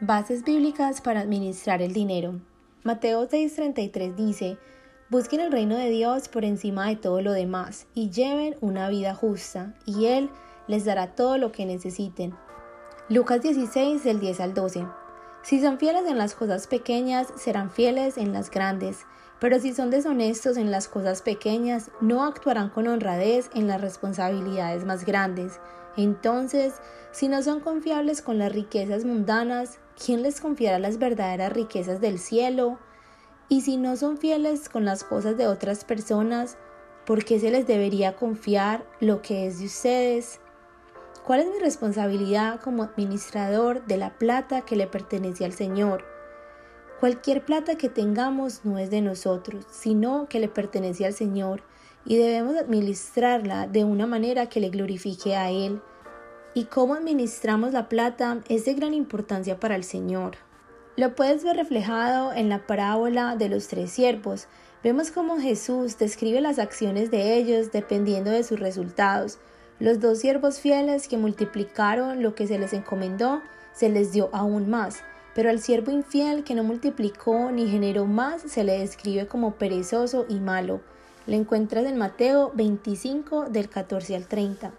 Bases bíblicas para administrar el dinero. Mateo 6:33 dice, Busquen el reino de Dios por encima de todo lo demás y lleven una vida justa, y Él les dará todo lo que necesiten. Lucas 16 del 10 al 12. Si son fieles en las cosas pequeñas, serán fieles en las grandes, pero si son deshonestos en las cosas pequeñas, no actuarán con honradez en las responsabilidades más grandes. Entonces, si no son confiables con las riquezas mundanas, ¿quién les confiará las verdaderas riquezas del cielo? Y si no son fieles con las cosas de otras personas, ¿por qué se les debería confiar lo que es de ustedes? ¿Cuál es mi responsabilidad como administrador de la plata que le pertenece al Señor? Cualquier plata que tengamos no es de nosotros, sino que le pertenece al Señor y debemos administrarla de una manera que le glorifique a Él. Y cómo administramos la plata es de gran importancia para el Señor. Lo puedes ver reflejado en la parábola de los tres siervos. Vemos cómo Jesús describe las acciones de ellos dependiendo de sus resultados. Los dos siervos fieles que multiplicaron lo que se les encomendó, se les dio aún más. Pero al siervo infiel que no multiplicó ni generó más, se le describe como perezoso y malo. Lo encuentras en Mateo 25 del 14 al 30.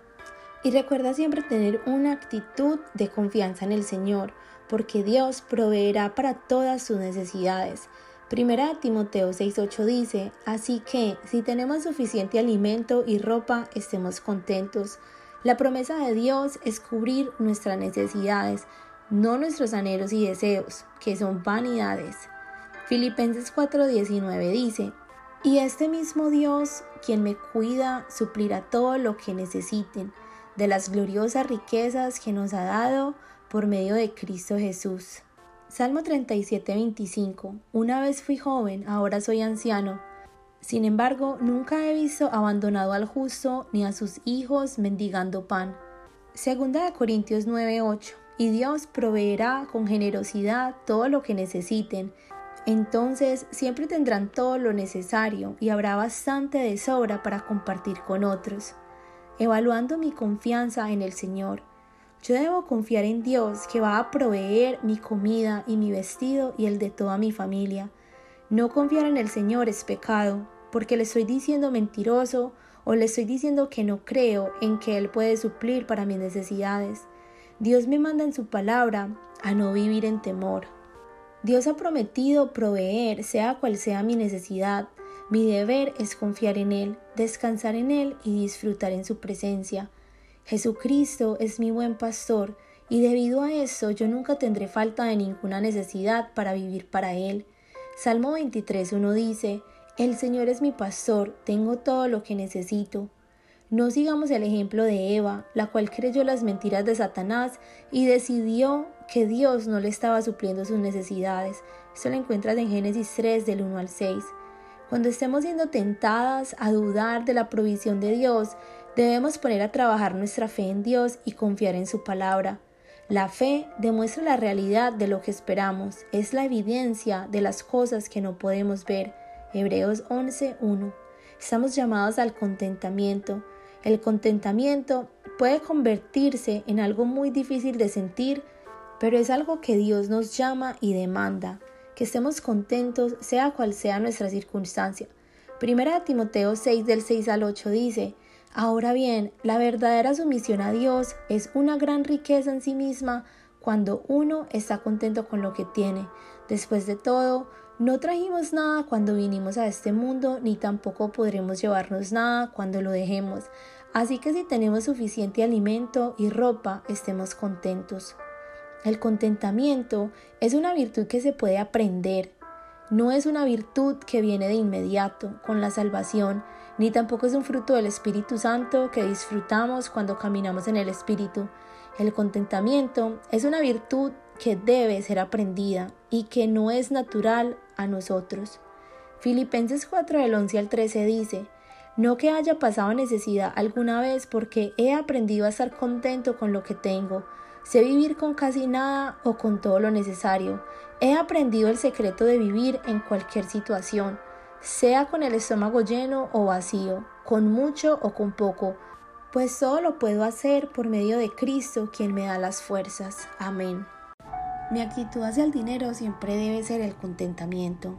Y recuerda siempre tener una actitud de confianza en el Señor, porque Dios proveerá para todas sus necesidades. Primera Timoteo 6:8 dice, así que si tenemos suficiente alimento y ropa, estemos contentos. La promesa de Dios es cubrir nuestras necesidades, no nuestros anhelos y deseos, que son vanidades. Filipenses 4:19 dice, y este mismo Dios, quien me cuida, suplirá todo lo que necesiten de las gloriosas riquezas que nos ha dado por medio de Cristo Jesús. Salmo 37, 25. Una vez fui joven, ahora soy anciano. Sin embargo, nunca he visto abandonado al justo ni a sus hijos mendigando pan. Segunda de Corintios 9, 8. Y Dios proveerá con generosidad todo lo que necesiten. Entonces siempre tendrán todo lo necesario y habrá bastante de sobra para compartir con otros evaluando mi confianza en el Señor. Yo debo confiar en Dios que va a proveer mi comida y mi vestido y el de toda mi familia. No confiar en el Señor es pecado, porque le estoy diciendo mentiroso o le estoy diciendo que no creo en que Él puede suplir para mis necesidades. Dios me manda en su palabra a no vivir en temor. Dios ha prometido proveer sea cual sea mi necesidad, mi deber es confiar en Él, descansar en Él y disfrutar en su presencia. Jesucristo es mi buen pastor y debido a eso yo nunca tendré falta de ninguna necesidad para vivir para Él. Salmo 23.1 dice, El Señor es mi pastor, tengo todo lo que necesito. No sigamos el ejemplo de Eva, la cual creyó las mentiras de Satanás y decidió que Dios no le estaba supliendo sus necesidades. Esto lo encuentras en Génesis 3 del 1 al 6. Cuando estemos siendo tentadas a dudar de la provisión de Dios, debemos poner a trabajar nuestra fe en Dios y confiar en su palabra. La fe demuestra la realidad de lo que esperamos, es la evidencia de las cosas que no podemos ver. Hebreos 11.1. Estamos llamados al contentamiento. El contentamiento puede convertirse en algo muy difícil de sentir, pero es algo que Dios nos llama y demanda que estemos contentos sea cual sea nuestra circunstancia. Primera Timoteo 6 del 6 al 8 dice, Ahora bien, la verdadera sumisión a Dios es una gran riqueza en sí misma cuando uno está contento con lo que tiene. Después de todo, no trajimos nada cuando vinimos a este mundo, ni tampoco podremos llevarnos nada cuando lo dejemos. Así que si tenemos suficiente alimento y ropa, estemos contentos. El contentamiento es una virtud que se puede aprender. No es una virtud que viene de inmediato con la salvación, ni tampoco es un fruto del Espíritu Santo que disfrutamos cuando caminamos en el Espíritu. El contentamiento es una virtud que debe ser aprendida y que no es natural a nosotros. Filipenses 4 del 11 al 13 dice, no que haya pasado necesidad alguna vez porque he aprendido a estar contento con lo que tengo Sé vivir con casi nada o con todo lo necesario. He aprendido el secreto de vivir en cualquier situación, sea con el estómago lleno o vacío, con mucho o con poco, pues todo lo puedo hacer por medio de Cristo quien me da las fuerzas. Amén. Mi actitud hacia el dinero siempre debe ser el contentamiento.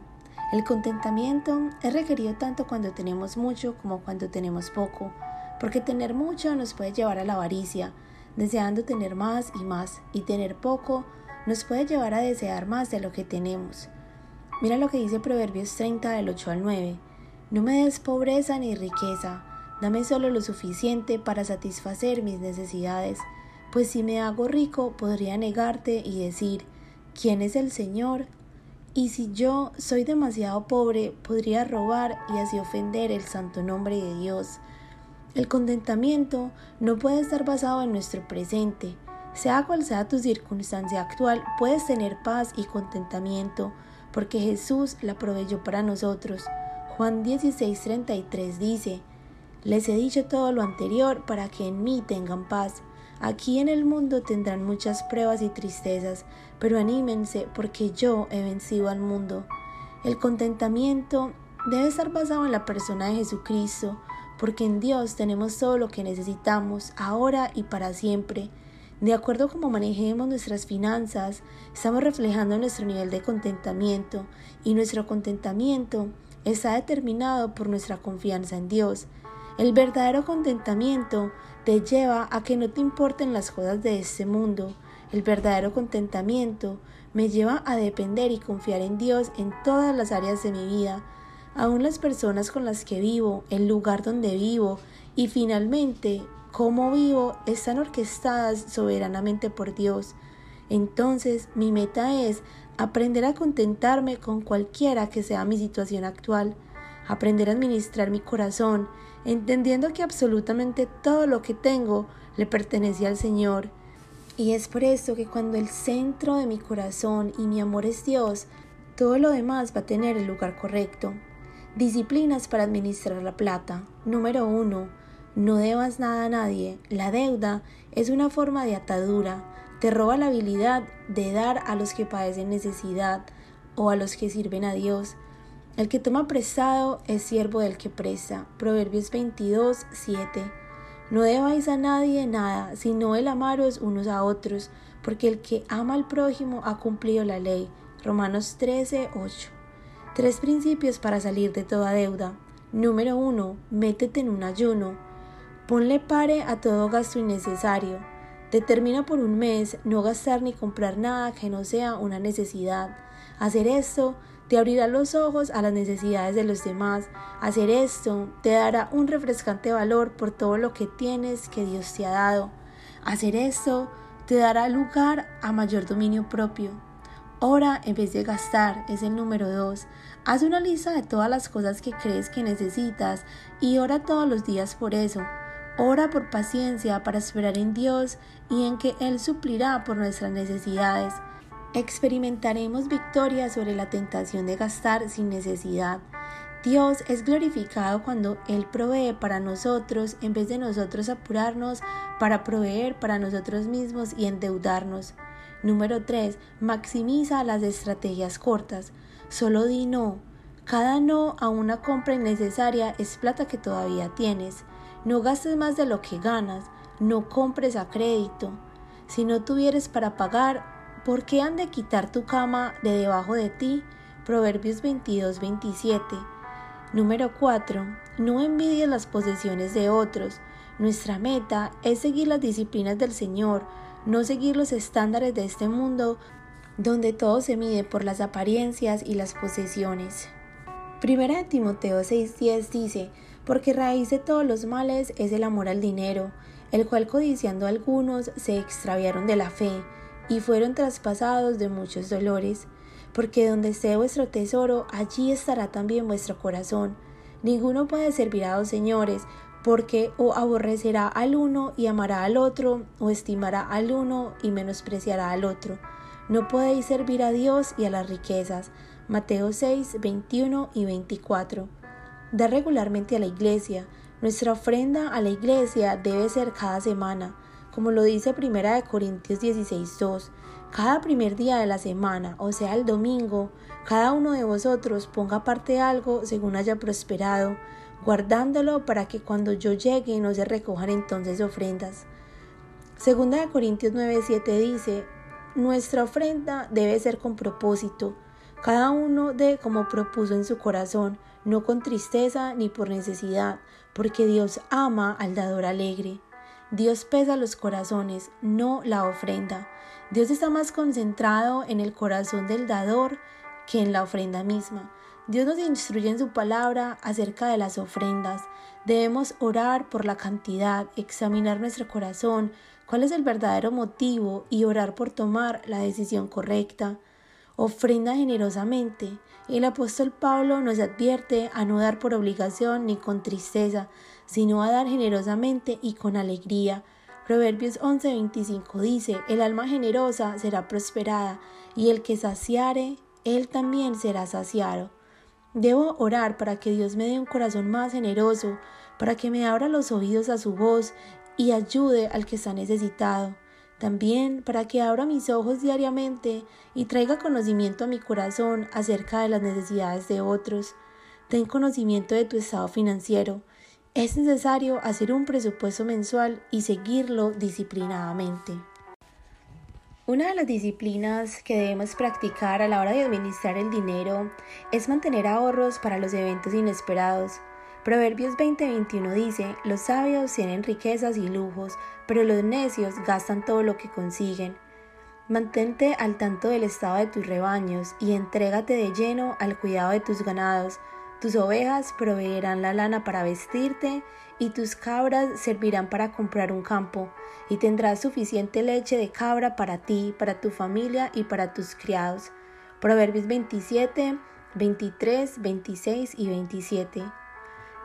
El contentamiento es requerido tanto cuando tenemos mucho como cuando tenemos poco, porque tener mucho nos puede llevar a la avaricia, deseando tener más y más, y tener poco nos puede llevar a desear más de lo que tenemos. Mira lo que dice Proverbios 30 del 8 al 9. No me des pobreza ni riqueza, dame solo lo suficiente para satisfacer mis necesidades pues si me hago rico podría negarte y decir, ¿quién es el Señor? Y si yo soy demasiado pobre, podría robar y así ofender el santo nombre de Dios. El contentamiento no puede estar basado en nuestro presente. Sea cual sea tu circunstancia actual, puedes tener paz y contentamiento, porque Jesús la proveyó para nosotros. Juan 16:33 dice, Les he dicho todo lo anterior para que en mí tengan paz. Aquí en el mundo tendrán muchas pruebas y tristezas, pero anímense porque yo he vencido al mundo. El contentamiento debe estar basado en la persona de Jesucristo, porque en Dios tenemos todo lo que necesitamos, ahora y para siempre. De acuerdo a cómo manejemos nuestras finanzas, estamos reflejando nuestro nivel de contentamiento y nuestro contentamiento está determinado por nuestra confianza en Dios. El verdadero contentamiento te lleva a que no te importen las cosas de este mundo. El verdadero contentamiento me lleva a depender y confiar en Dios en todas las áreas de mi vida, aun las personas con las que vivo, el lugar donde vivo y finalmente cómo vivo están orquestadas soberanamente por Dios. Entonces mi meta es aprender a contentarme con cualquiera que sea mi situación actual, aprender a administrar mi corazón entendiendo que absolutamente todo lo que tengo le pertenece al Señor. Y es por eso que cuando el centro de mi corazón y mi amor es Dios, todo lo demás va a tener el lugar correcto. Disciplinas para administrar la plata. Número 1. No debas nada a nadie. La deuda es una forma de atadura. Te roba la habilidad de dar a los que padecen necesidad o a los que sirven a Dios. El que toma prestado es siervo del que presta. Proverbios 22, 7. No debáis a nadie nada, sino el amaros unos a otros, porque el que ama al prójimo ha cumplido la ley. Romanos 13, 8. Tres principios para salir de toda deuda. Número 1. Métete en un ayuno. Ponle pare a todo gasto innecesario. Determina por un mes no gastar ni comprar nada que no sea una necesidad. Hacer esto te abrirá los ojos a las necesidades de los demás. Hacer esto te dará un refrescante valor por todo lo que tienes que Dios te ha dado. Hacer esto te dará lugar a mayor dominio propio. Ora en vez de gastar es el número dos. Haz una lista de todas las cosas que crees que necesitas y ora todos los días por eso. Ora por paciencia para esperar en Dios y en que Él suplirá por nuestras necesidades experimentaremos victoria sobre la tentación de gastar sin necesidad. Dios es glorificado cuando Él provee para nosotros en vez de nosotros apurarnos para proveer para nosotros mismos y endeudarnos. Número 3. Maximiza las estrategias cortas. Solo di no. Cada no a una compra innecesaria es plata que todavía tienes. No gastes más de lo que ganas. No compres a crédito. Si no tuvieres para pagar, ¿Por qué han de quitar tu cama de debajo de ti? Proverbios 22, 27. Número 4. No envidies las posesiones de otros. Nuestra meta es seguir las disciplinas del Señor, no seguir los estándares de este mundo donde todo se mide por las apariencias y las posesiones. Primera de Timoteo 6:10 dice, porque raíz de todos los males es el amor al dinero, el cual codiciando algunos se extraviaron de la fe y fueron traspasados de muchos dolores, porque donde esté vuestro tesoro, allí estará también vuestro corazón. Ninguno puede servir a dos señores, porque o aborrecerá al uno y amará al otro, o estimará al uno y menospreciará al otro. No podéis servir a Dios y a las riquezas. Mateo 6, 21 y 24. Da regularmente a la iglesia. Nuestra ofrenda a la iglesia debe ser cada semana como lo dice Primera de Corintios 16:2, cada primer día de la semana, o sea el domingo, cada uno de vosotros ponga aparte algo según haya prosperado, guardándolo para que cuando yo llegue no se recojan entonces ofrendas. Segunda de Corintios 9:7 dice, nuestra ofrenda debe ser con propósito. Cada uno de como propuso en su corazón, no con tristeza ni por necesidad, porque Dios ama al dador alegre. Dios pesa los corazones, no la ofrenda. Dios está más concentrado en el corazón del dador que en la ofrenda misma. Dios nos instruye en su palabra acerca de las ofrendas. Debemos orar por la cantidad, examinar nuestro corazón, cuál es el verdadero motivo y orar por tomar la decisión correcta. Ofrenda generosamente. El apóstol Pablo nos advierte a no dar por obligación ni con tristeza, sino a dar generosamente y con alegría. Proverbios 11:25 dice, El alma generosa será prosperada, y el que saciare, él también será saciado. Debo orar para que Dios me dé un corazón más generoso, para que me abra los oídos a su voz y ayude al que está necesitado. También para que abra mis ojos diariamente y traiga conocimiento a mi corazón acerca de las necesidades de otros. Ten conocimiento de tu estado financiero. Es necesario hacer un presupuesto mensual y seguirlo disciplinadamente. Una de las disciplinas que debemos practicar a la hora de administrar el dinero es mantener ahorros para los eventos inesperados. Proverbios 20:21 dice, los sabios tienen riquezas y lujos, pero los necios gastan todo lo que consiguen. Mantente al tanto del estado de tus rebaños y entrégate de lleno al cuidado de tus ganados. Tus ovejas proveerán la lana para vestirte y tus cabras servirán para comprar un campo, y tendrás suficiente leche de cabra para ti, para tu familia y para tus criados. Proverbios 27, 23, 26 y 27.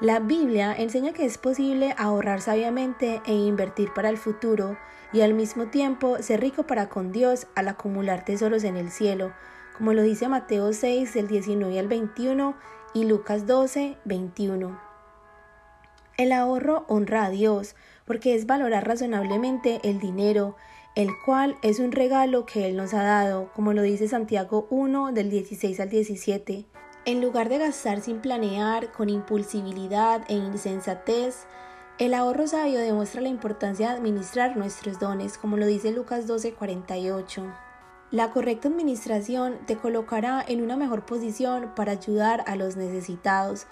La Biblia enseña que es posible ahorrar sabiamente e invertir para el futuro y al mismo tiempo ser rico para con Dios al acumular tesoros en el cielo, como lo dice Mateo 6 del 19 al 21 y Lucas 12, 21. El ahorro honra a Dios porque es valorar razonablemente el dinero, el cual es un regalo que Él nos ha dado, como lo dice Santiago 1 del 16 al 17. En lugar de gastar sin planear, con impulsibilidad e insensatez, el ahorro sabio demuestra la importancia de administrar nuestros dones, como lo dice Lucas 48. La correcta administración te colocará en una mejor posición para ayudar a los necesitados.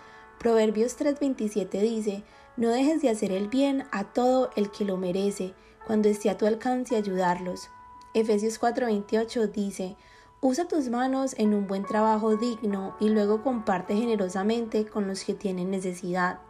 Proverbios 3:27 dice, no dejes de hacer el bien a todo el que lo merece, cuando esté a tu alcance ayudarlos. Efesios 4:28 dice, usa tus manos en un buen trabajo digno y luego comparte generosamente con los que tienen necesidad.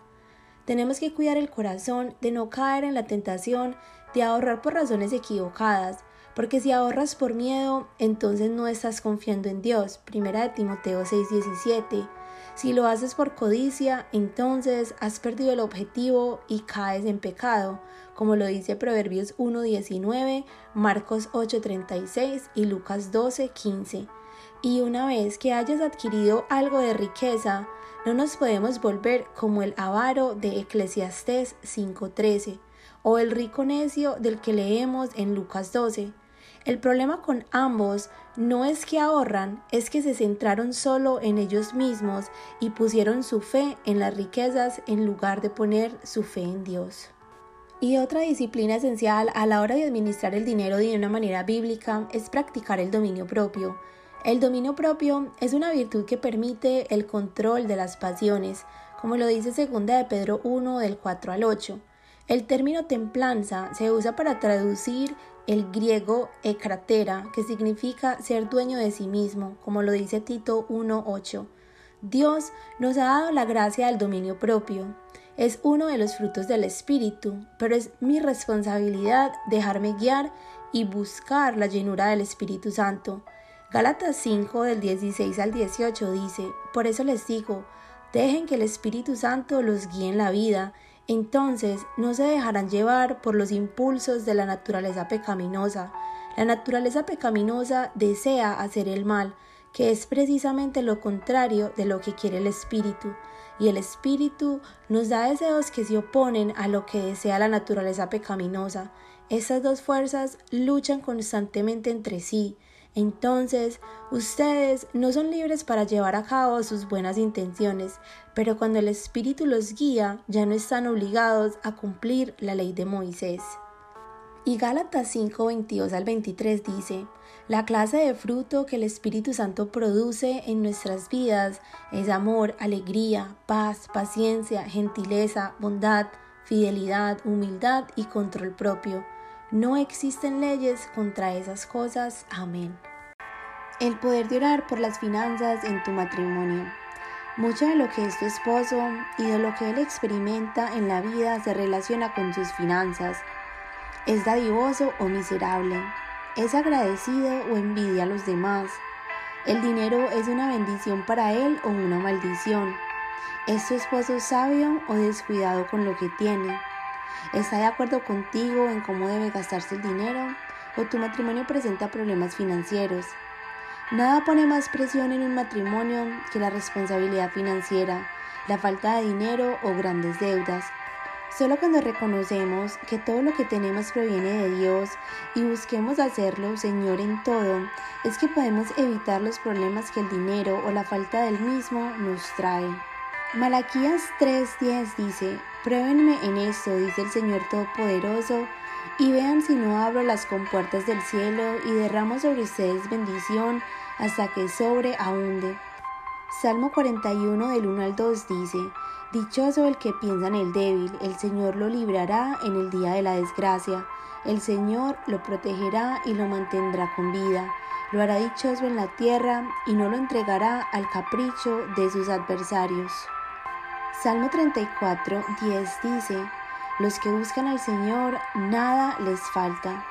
Tenemos que cuidar el corazón de no caer en la tentación de ahorrar por razones equivocadas, porque si ahorras por miedo, entonces no estás confiando en Dios. Primera Timoteo 6:17. Si lo haces por codicia, entonces has perdido el objetivo y caes en pecado, como lo dice Proverbios 1:19, Marcos 8:36 y Lucas 12:15. Y una vez que hayas adquirido algo de riqueza, no nos podemos volver como el avaro de Eclesiastés 5:13 o el rico necio del que leemos en Lucas 12 el problema con ambos no es que ahorran, es que se centraron solo en ellos mismos y pusieron su fe en las riquezas en lugar de poner su fe en Dios. Y otra disciplina esencial a la hora de administrar el dinero de una manera bíblica es practicar el dominio propio. El dominio propio es una virtud que permite el control de las pasiones, como lo dice 2 de Pedro 1 del 4 al 8. El término templanza se usa para traducir el griego ekratera, que significa ser dueño de sí mismo, como lo dice Tito 1.8. Dios nos ha dado la gracia del dominio propio. Es uno de los frutos del Espíritu, pero es mi responsabilidad dejarme guiar y buscar la llenura del Espíritu Santo. Gálatas 5 del 16 al 18 dice, Por eso les digo, dejen que el Espíritu Santo los guíe en la vida entonces no se dejarán llevar por los impulsos de la naturaleza pecaminosa. La naturaleza pecaminosa desea hacer el mal, que es precisamente lo contrario de lo que quiere el espíritu, y el espíritu nos da deseos que se oponen a lo que desea la naturaleza pecaminosa. Estas dos fuerzas luchan constantemente entre sí, entonces, ustedes no son libres para llevar a cabo sus buenas intenciones, pero cuando el Espíritu los guía, ya no están obligados a cumplir la ley de Moisés. Y Gálatas 5, 22 al 23 dice, La clase de fruto que el Espíritu Santo produce en nuestras vidas es amor, alegría, paz, paciencia, gentileza, bondad, fidelidad, humildad y control propio. No existen leyes contra esas cosas. Amén. El poder de orar por las finanzas en tu matrimonio. Mucho de lo que es tu esposo y de lo que él experimenta en la vida se relaciona con sus finanzas. Es dadivoso o miserable. Es agradecido o envidia a los demás. El dinero es una bendición para él o una maldición. ¿Es tu esposo sabio o descuidado con lo que tiene? ¿Está de acuerdo contigo en cómo debe gastarse el dinero? ¿O tu matrimonio presenta problemas financieros? Nada pone más presión en un matrimonio que la responsabilidad financiera, la falta de dinero o grandes deudas. Solo cuando reconocemos que todo lo que tenemos proviene de Dios y busquemos hacerlo Señor en todo, es que podemos evitar los problemas que el dinero o la falta del mismo nos trae. Malaquías 3:10 dice, Pruébenme en esto, dice el Señor Todopoderoso, y vean si no abro las compuertas del cielo y derramo sobre ustedes bendición hasta que sobre ahunde. Salmo 41 del 1 al 2 dice, Dichoso el que piensa en el débil, el Señor lo librará en el día de la desgracia, el Señor lo protegerá y lo mantendrá con vida, lo hará dichoso en la tierra y no lo entregará al capricho de sus adversarios. Salmo 34, 10 dice, los que buscan al Señor, nada les falta.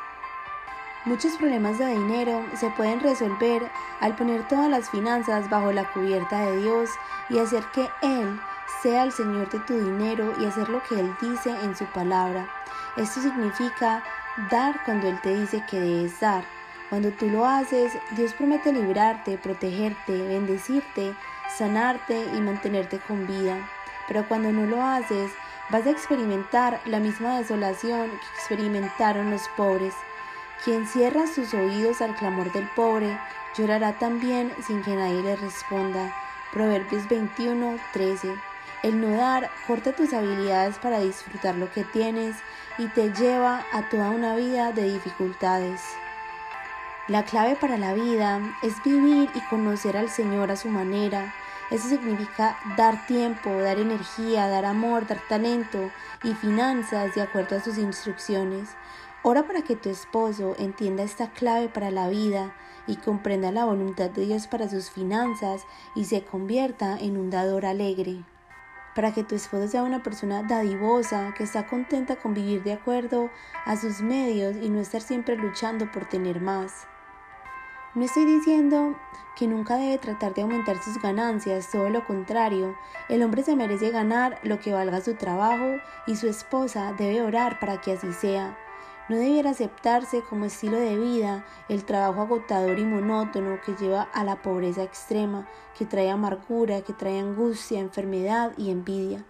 Muchos problemas de dinero se pueden resolver al poner todas las finanzas bajo la cubierta de Dios y hacer que Él sea el Señor de tu dinero y hacer lo que Él dice en su palabra. Esto significa dar cuando Él te dice que debes dar. Cuando tú lo haces, Dios promete librarte, protegerte, bendecirte, sanarte y mantenerte con vida. Pero cuando no lo haces, vas a experimentar la misma desolación que experimentaron los pobres. Quien cierra sus oídos al clamor del pobre, llorará también sin que nadie le responda. Proverbios 21, 13. El no dar corta tus habilidades para disfrutar lo que tienes y te lleva a toda una vida de dificultades. La clave para la vida es vivir y conocer al Señor a su manera, eso significa dar tiempo, dar energía, dar amor, dar talento y finanzas de acuerdo a sus instrucciones. Ora para que tu esposo entienda esta clave para la vida y comprenda la voluntad de Dios para sus finanzas y se convierta en un dador alegre. Para que tu esposo sea una persona dadivosa, que está contenta con vivir de acuerdo a sus medios y no estar siempre luchando por tener más. No estoy diciendo que nunca debe tratar de aumentar sus ganancias, todo lo contrario, el hombre se merece ganar lo que valga su trabajo y su esposa debe orar para que así sea. No debiera aceptarse como estilo de vida el trabajo agotador y monótono que lleva a la pobreza extrema, que trae amargura, que trae angustia, enfermedad y envidia.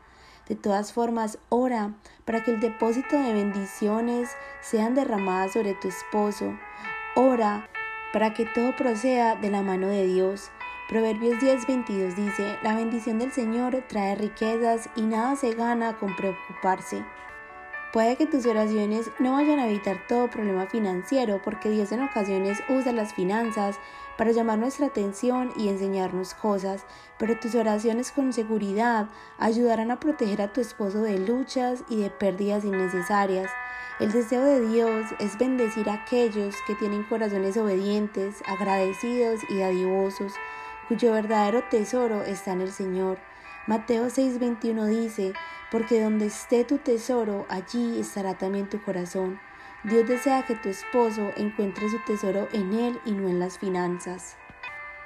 De todas formas, ora para que el depósito de bendiciones sean derramadas sobre tu esposo. Ora para que todo proceda de la mano de Dios. Proverbios 10:22 dice, la bendición del Señor trae riquezas y nada se gana con preocuparse. Puede que tus oraciones no vayan a evitar todo problema financiero porque Dios en ocasiones usa las finanzas para llamar nuestra atención y enseñarnos cosas, pero tus oraciones con seguridad ayudarán a proteger a tu esposo de luchas y de pérdidas innecesarias. El deseo de Dios es bendecir a aquellos que tienen corazones obedientes, agradecidos y dadivosos, cuyo verdadero tesoro está en el Señor. Mateo 6:21 dice, porque donde esté tu tesoro, allí estará también tu corazón. Dios desea que tu esposo encuentre su tesoro en él y no en las finanzas.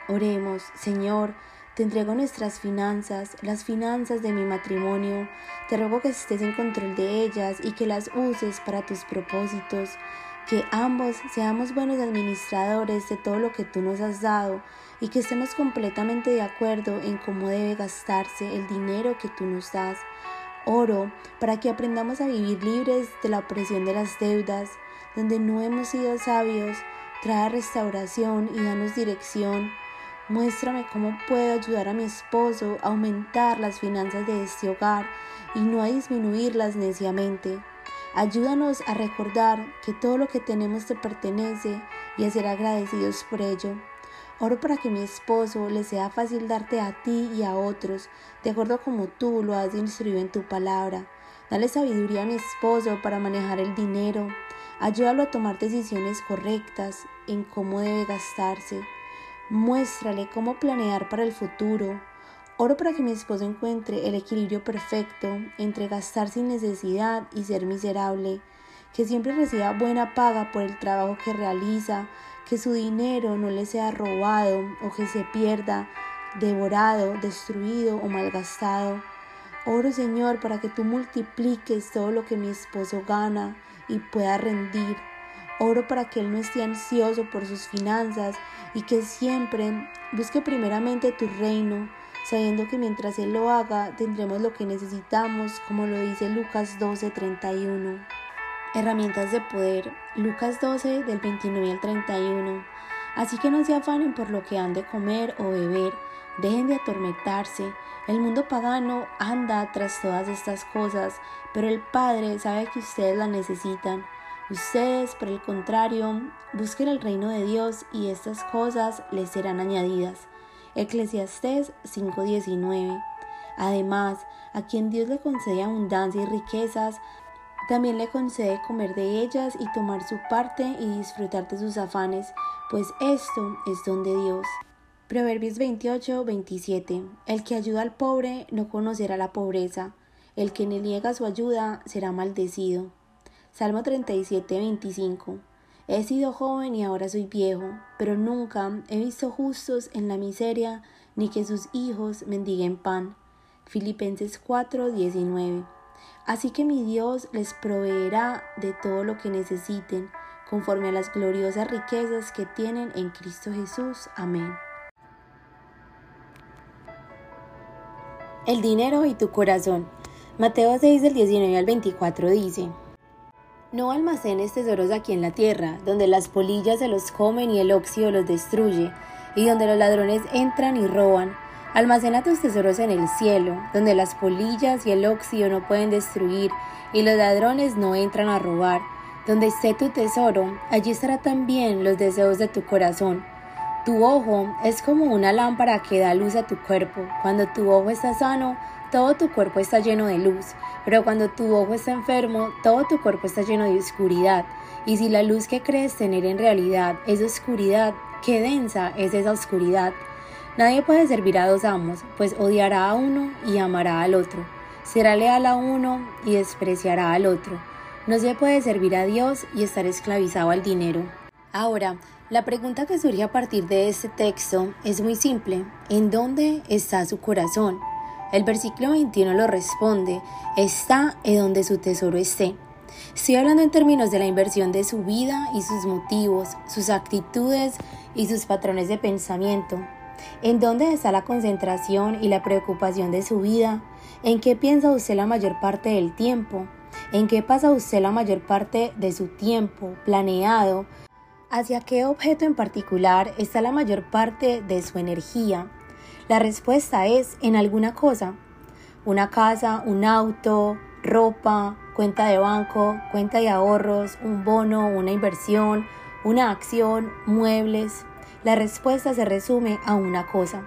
Oremos, Señor, te entrego nuestras finanzas, las finanzas de mi matrimonio. Te ruego que estés en control de ellas y que las uses para tus propósitos. Que ambos seamos buenos administradores de todo lo que tú nos has dado y que estemos completamente de acuerdo en cómo debe gastarse el dinero que tú nos das. Oro para que aprendamos a vivir libres de la opresión de las deudas, donde no hemos sido sabios. Trae restauración y danos dirección Muéstrame cómo puedo ayudar a mi esposo a aumentar las finanzas de este hogar y no a disminuirlas neciamente. Ayúdanos a recordar que todo lo que tenemos te pertenece y a ser agradecidos por ello. Oro para que mi esposo le sea fácil darte a ti y a otros, de acuerdo como tú lo has instruido en tu palabra. Dale sabiduría a mi esposo para manejar el dinero. Ayúdalo a tomar decisiones correctas en cómo debe gastarse. Muéstrale cómo planear para el futuro. Oro para que mi esposo encuentre el equilibrio perfecto entre gastar sin necesidad y ser miserable, que siempre reciba buena paga por el trabajo que realiza, que su dinero no le sea robado o que se pierda, devorado, destruido o malgastado. Oro Señor para que tú multipliques todo lo que mi esposo gana y pueda rendir. Oro para que él no esté ansioso por sus finanzas y que siempre busque primeramente tu reino, sabiendo que mientras él lo haga tendremos lo que necesitamos, como lo dice Lucas 12:31. Herramientas de poder. Lucas 12 del 29 al 31. Así que no se afanen por lo que han de comer o beber, dejen de atormentarse. El mundo pagano anda tras todas estas cosas, pero el Padre sabe que ustedes las necesitan. Ustedes, por el contrario, busquen el reino de Dios y estas cosas les serán añadidas. Eclesiastés 5:19. Además, a quien Dios le concede abundancia y riquezas, también le concede comer de ellas y tomar su parte y disfrutar de sus afanes, pues esto es don de Dios. Proverbios 28, 27. El que ayuda al pobre no conocerá la pobreza, el que le niega su ayuda será maldecido. Salmo 37, 25. He sido joven y ahora soy viejo, pero nunca he visto justos en la miseria, ni que sus hijos mendiguen pan. Filipenses 4, 19. Así que mi Dios les proveerá de todo lo que necesiten, conforme a las gloriosas riquezas que tienen en Cristo Jesús. Amén. El dinero y tu corazón. Mateo 6 del 19 al 24 dice, No almacenes tesoros aquí en la tierra, donde las polillas se los comen y el óxido los destruye, y donde los ladrones entran y roban Almacena tus tesoros en el cielo, donde las polillas y el óxido no pueden destruir y los ladrones no entran a robar. Donde esté tu tesoro, allí estará también los deseos de tu corazón. Tu ojo es como una lámpara que da luz a tu cuerpo. Cuando tu ojo está sano, todo tu cuerpo está lleno de luz, pero cuando tu ojo está enfermo, todo tu cuerpo está lleno de oscuridad. Y si la luz que crees tener en realidad es oscuridad, qué densa es esa oscuridad. Nadie puede servir a dos amos, pues odiará a uno y amará al otro. Será leal a uno y despreciará al otro. No se puede servir a Dios y estar esclavizado al dinero. Ahora, la pregunta que surge a partir de este texto es muy simple. ¿En dónde está su corazón? El versículo 21 lo responde, está en donde su tesoro esté. Estoy hablando en términos de la inversión de su vida y sus motivos, sus actitudes y sus patrones de pensamiento. ¿En dónde está la concentración y la preocupación de su vida? ¿En qué piensa usted la mayor parte del tiempo? ¿En qué pasa usted la mayor parte de su tiempo planeado? ¿Hacia qué objeto en particular está la mayor parte de su energía? La respuesta es en alguna cosa. Una casa, un auto, ropa, cuenta de banco, cuenta de ahorros, un bono, una inversión, una acción, muebles, la respuesta se resume a una cosa.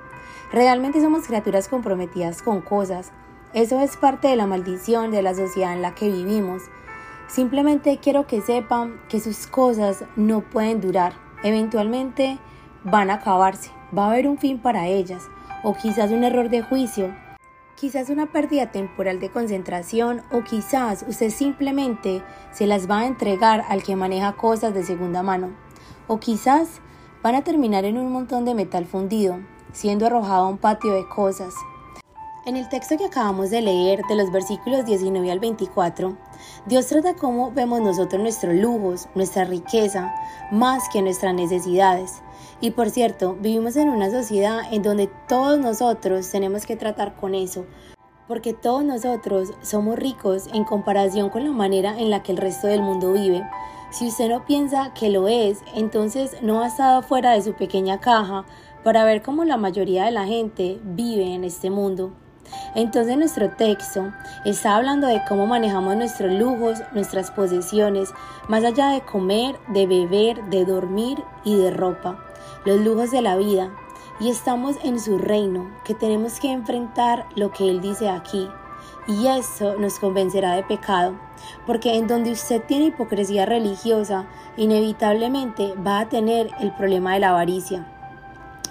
Realmente somos criaturas comprometidas con cosas. Eso es parte de la maldición de la sociedad en la que vivimos. Simplemente quiero que sepan que sus cosas no pueden durar. Eventualmente van a acabarse. Va a haber un fin para ellas. O quizás un error de juicio. Quizás una pérdida temporal de concentración. O quizás usted simplemente se las va a entregar al que maneja cosas de segunda mano. O quizás van a terminar en un montón de metal fundido, siendo arrojado a un patio de cosas. En el texto que acabamos de leer, de los versículos 19 al 24, Dios trata cómo vemos nosotros nuestros lujos, nuestra riqueza, más que nuestras necesidades. Y por cierto, vivimos en una sociedad en donde todos nosotros tenemos que tratar con eso, porque todos nosotros somos ricos en comparación con la manera en la que el resto del mundo vive. Si usted no piensa que lo es, entonces no ha estado fuera de su pequeña caja para ver cómo la mayoría de la gente vive en este mundo. Entonces nuestro texto está hablando de cómo manejamos nuestros lujos, nuestras posesiones, más allá de comer, de beber, de dormir y de ropa, los lujos de la vida. Y estamos en su reino, que tenemos que enfrentar lo que Él dice aquí. Y eso nos convencerá de pecado, porque en donde usted tiene hipocresía religiosa, inevitablemente va a tener el problema de la avaricia.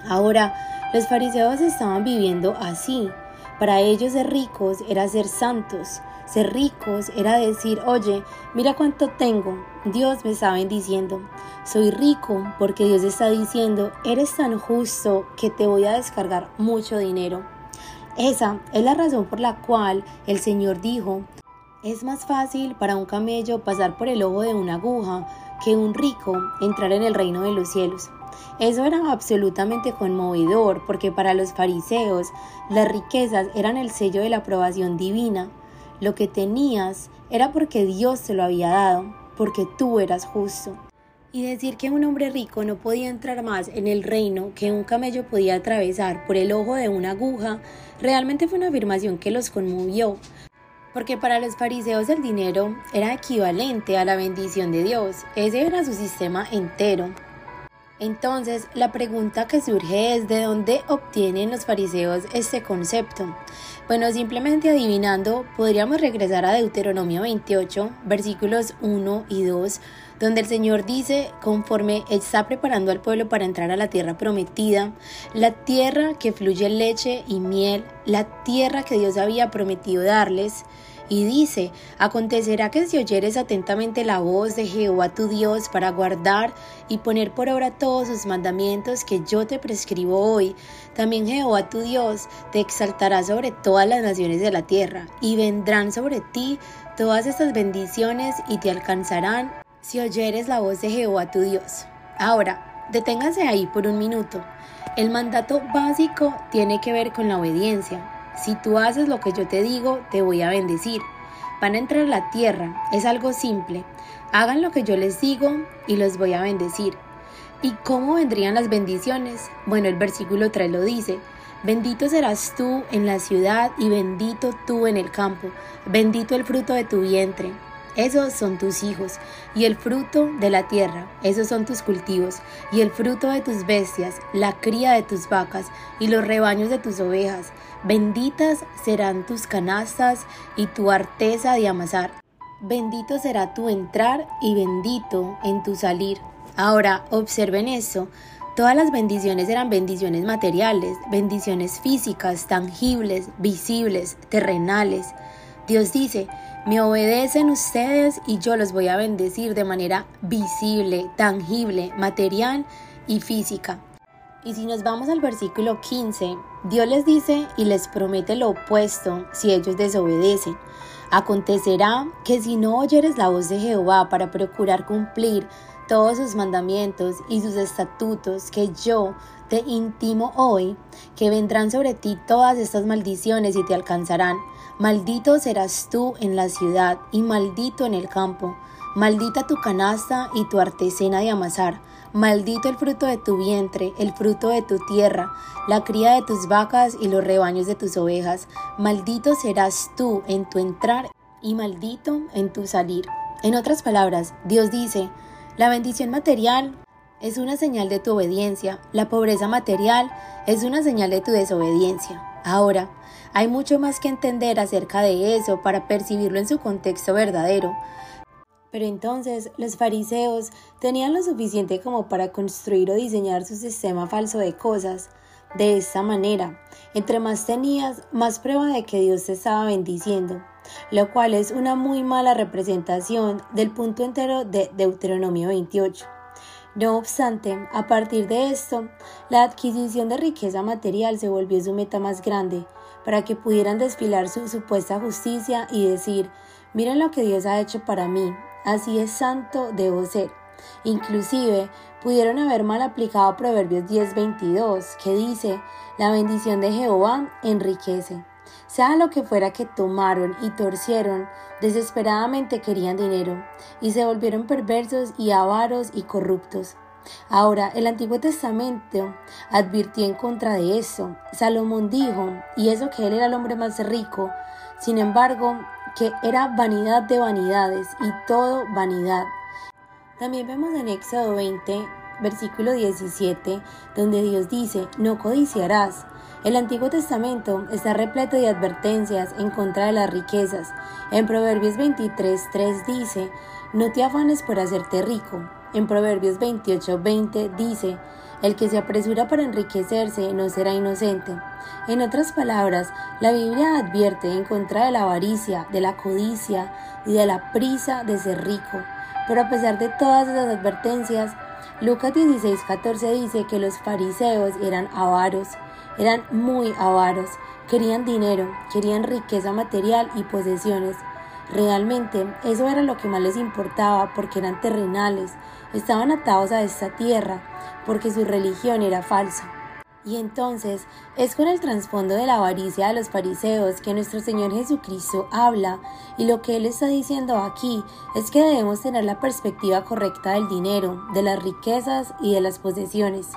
Ahora, los fariseos estaban viviendo así. Para ellos ser ricos era ser santos. Ser ricos era decir, oye, mira cuánto tengo. Dios me está bendiciendo. Soy rico porque Dios está diciendo, eres tan justo que te voy a descargar mucho dinero. Esa es la razón por la cual el Señor dijo, es más fácil para un camello pasar por el ojo de una aguja que un rico entrar en el reino de los cielos. Eso era absolutamente conmovedor porque para los fariseos las riquezas eran el sello de la aprobación divina. Lo que tenías era porque Dios te lo había dado, porque tú eras justo. Y decir que un hombre rico no podía entrar más en el reino que un camello podía atravesar por el ojo de una aguja, realmente fue una afirmación que los conmovió, porque para los fariseos el dinero era equivalente a la bendición de Dios, ese era su sistema entero. Entonces, la pregunta que surge es de dónde obtienen los fariseos este concepto. Bueno, simplemente adivinando, podríamos regresar a Deuteronomio 28, versículos 1 y 2, donde el Señor dice, conforme está preparando al pueblo para entrar a la tierra prometida, la tierra que fluye leche y miel, la tierra que Dios había prometido darles, y dice, acontecerá que si oyeres atentamente la voz de Jehová tu Dios para guardar y poner por obra todos sus mandamientos que yo te prescribo hoy, también Jehová tu Dios te exaltará sobre todas las naciones de la tierra, y vendrán sobre ti todas estas bendiciones y te alcanzarán si oyeres la voz de Jehová tu Dios. Ahora, deténgase ahí por un minuto. El mandato básico tiene que ver con la obediencia. Si tú haces lo que yo te digo, te voy a bendecir. Van a entrar a la tierra, es algo simple. Hagan lo que yo les digo y los voy a bendecir. ¿Y cómo vendrían las bendiciones? Bueno, el versículo 3 lo dice. Bendito serás tú en la ciudad y bendito tú en el campo. Bendito el fruto de tu vientre esos son tus hijos, y el fruto de la tierra, esos son tus cultivos, y el fruto de tus bestias, la cría de tus vacas, y los rebaños de tus ovejas. Benditas serán tus canastas y tu arteza de amasar. Bendito será tu entrar y bendito en tu salir. Ahora, observen eso. Todas las bendiciones eran bendiciones materiales, bendiciones físicas, tangibles, visibles, terrenales. Dios dice, me obedecen ustedes y yo los voy a bendecir de manera visible, tangible, material y física. Y si nos vamos al versículo 15, Dios les dice y les promete lo opuesto si ellos desobedecen. Acontecerá que si no oyeres la voz de Jehová para procurar cumplir todos sus mandamientos y sus estatutos que yo te intimo hoy, que vendrán sobre ti todas estas maldiciones y te alcanzarán. Maldito serás tú en la ciudad y maldito en el campo. Maldita tu canasta y tu artesena de amasar. Maldito el fruto de tu vientre, el fruto de tu tierra, la cría de tus vacas y los rebaños de tus ovejas. Maldito serás tú en tu entrar y maldito en tu salir. En otras palabras, Dios dice, la bendición material es una señal de tu obediencia, la pobreza material es una señal de tu desobediencia. Ahora, hay mucho más que entender acerca de eso para percibirlo en su contexto verdadero. Pero entonces los fariseos tenían lo suficiente como para construir o diseñar su sistema falso de cosas. De esta manera, entre más tenías, más prueba de que Dios te estaba bendiciendo, lo cual es una muy mala representación del punto entero de Deuteronomio 28. No obstante, a partir de esto, la adquisición de riqueza material se volvió su meta más grande, para que pudieran desfilar su supuesta justicia y decir, miren lo que Dios ha hecho para mí, así es santo debo ser. Inclusive pudieron haber mal aplicado Proverbios 10:22, que dice, la bendición de Jehová enriquece. Sea lo que fuera que tomaron y torcieron, desesperadamente querían dinero, y se volvieron perversos y avaros y corruptos. Ahora, el Antiguo Testamento advirtió en contra de eso. Salomón dijo, y eso que él era el hombre más rico, sin embargo, que era vanidad de vanidades y todo vanidad. También vemos en Éxodo 20, versículo 17, donde Dios dice, no codiciarás. El Antiguo Testamento está repleto de advertencias en contra de las riquezas. En Proverbios 23, 3 dice, no te afanes por hacerte rico. En Proverbios 28, 20 dice, el que se apresura para enriquecerse no será inocente. En otras palabras, la Biblia advierte en contra de la avaricia, de la codicia y de la prisa de ser rico. Pero a pesar de todas esas advertencias, Lucas 16, 14 dice que los fariseos eran avaros, eran muy avaros, querían dinero, querían riqueza material y posesiones. Realmente eso era lo que más les importaba porque eran terrenales, estaban atados a esta tierra, porque su religión era falsa. Y entonces es con el trasfondo de la avaricia de los fariseos que nuestro Señor Jesucristo habla y lo que Él está diciendo aquí es que debemos tener la perspectiva correcta del dinero, de las riquezas y de las posesiones.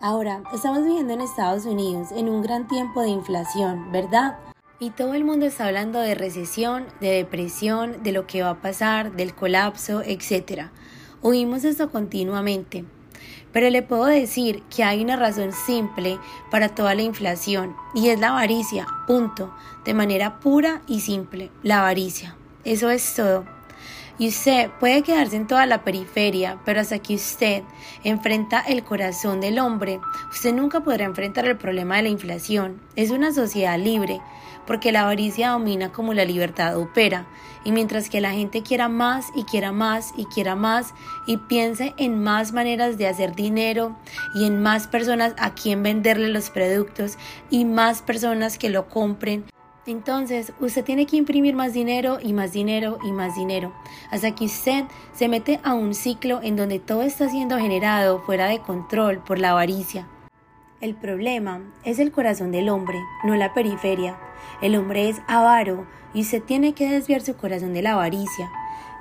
Ahora, estamos viviendo en Estados Unidos en un gran tiempo de inflación, ¿verdad? Y todo el mundo está hablando de recesión, de depresión, de lo que va a pasar, del colapso, etc. Oímos esto continuamente. Pero le puedo decir que hay una razón simple para toda la inflación y es la avaricia, punto, de manera pura y simple, la avaricia. Eso es todo. Y usted puede quedarse en toda la periferia, pero hasta que usted enfrenta el corazón del hombre, usted nunca podrá enfrentar el problema de la inflación. Es una sociedad libre, porque la avaricia domina como la libertad opera, y mientras que la gente quiera más y quiera más y quiera más y piense en más maneras de hacer dinero y en más personas a quien venderle los productos y más personas que lo compren, entonces, usted tiene que imprimir más dinero y más dinero y más dinero, hasta que usted se mete a un ciclo en donde todo está siendo generado fuera de control por la avaricia. El problema es el corazón del hombre, no la periferia. El hombre es avaro y usted tiene que desviar su corazón de la avaricia.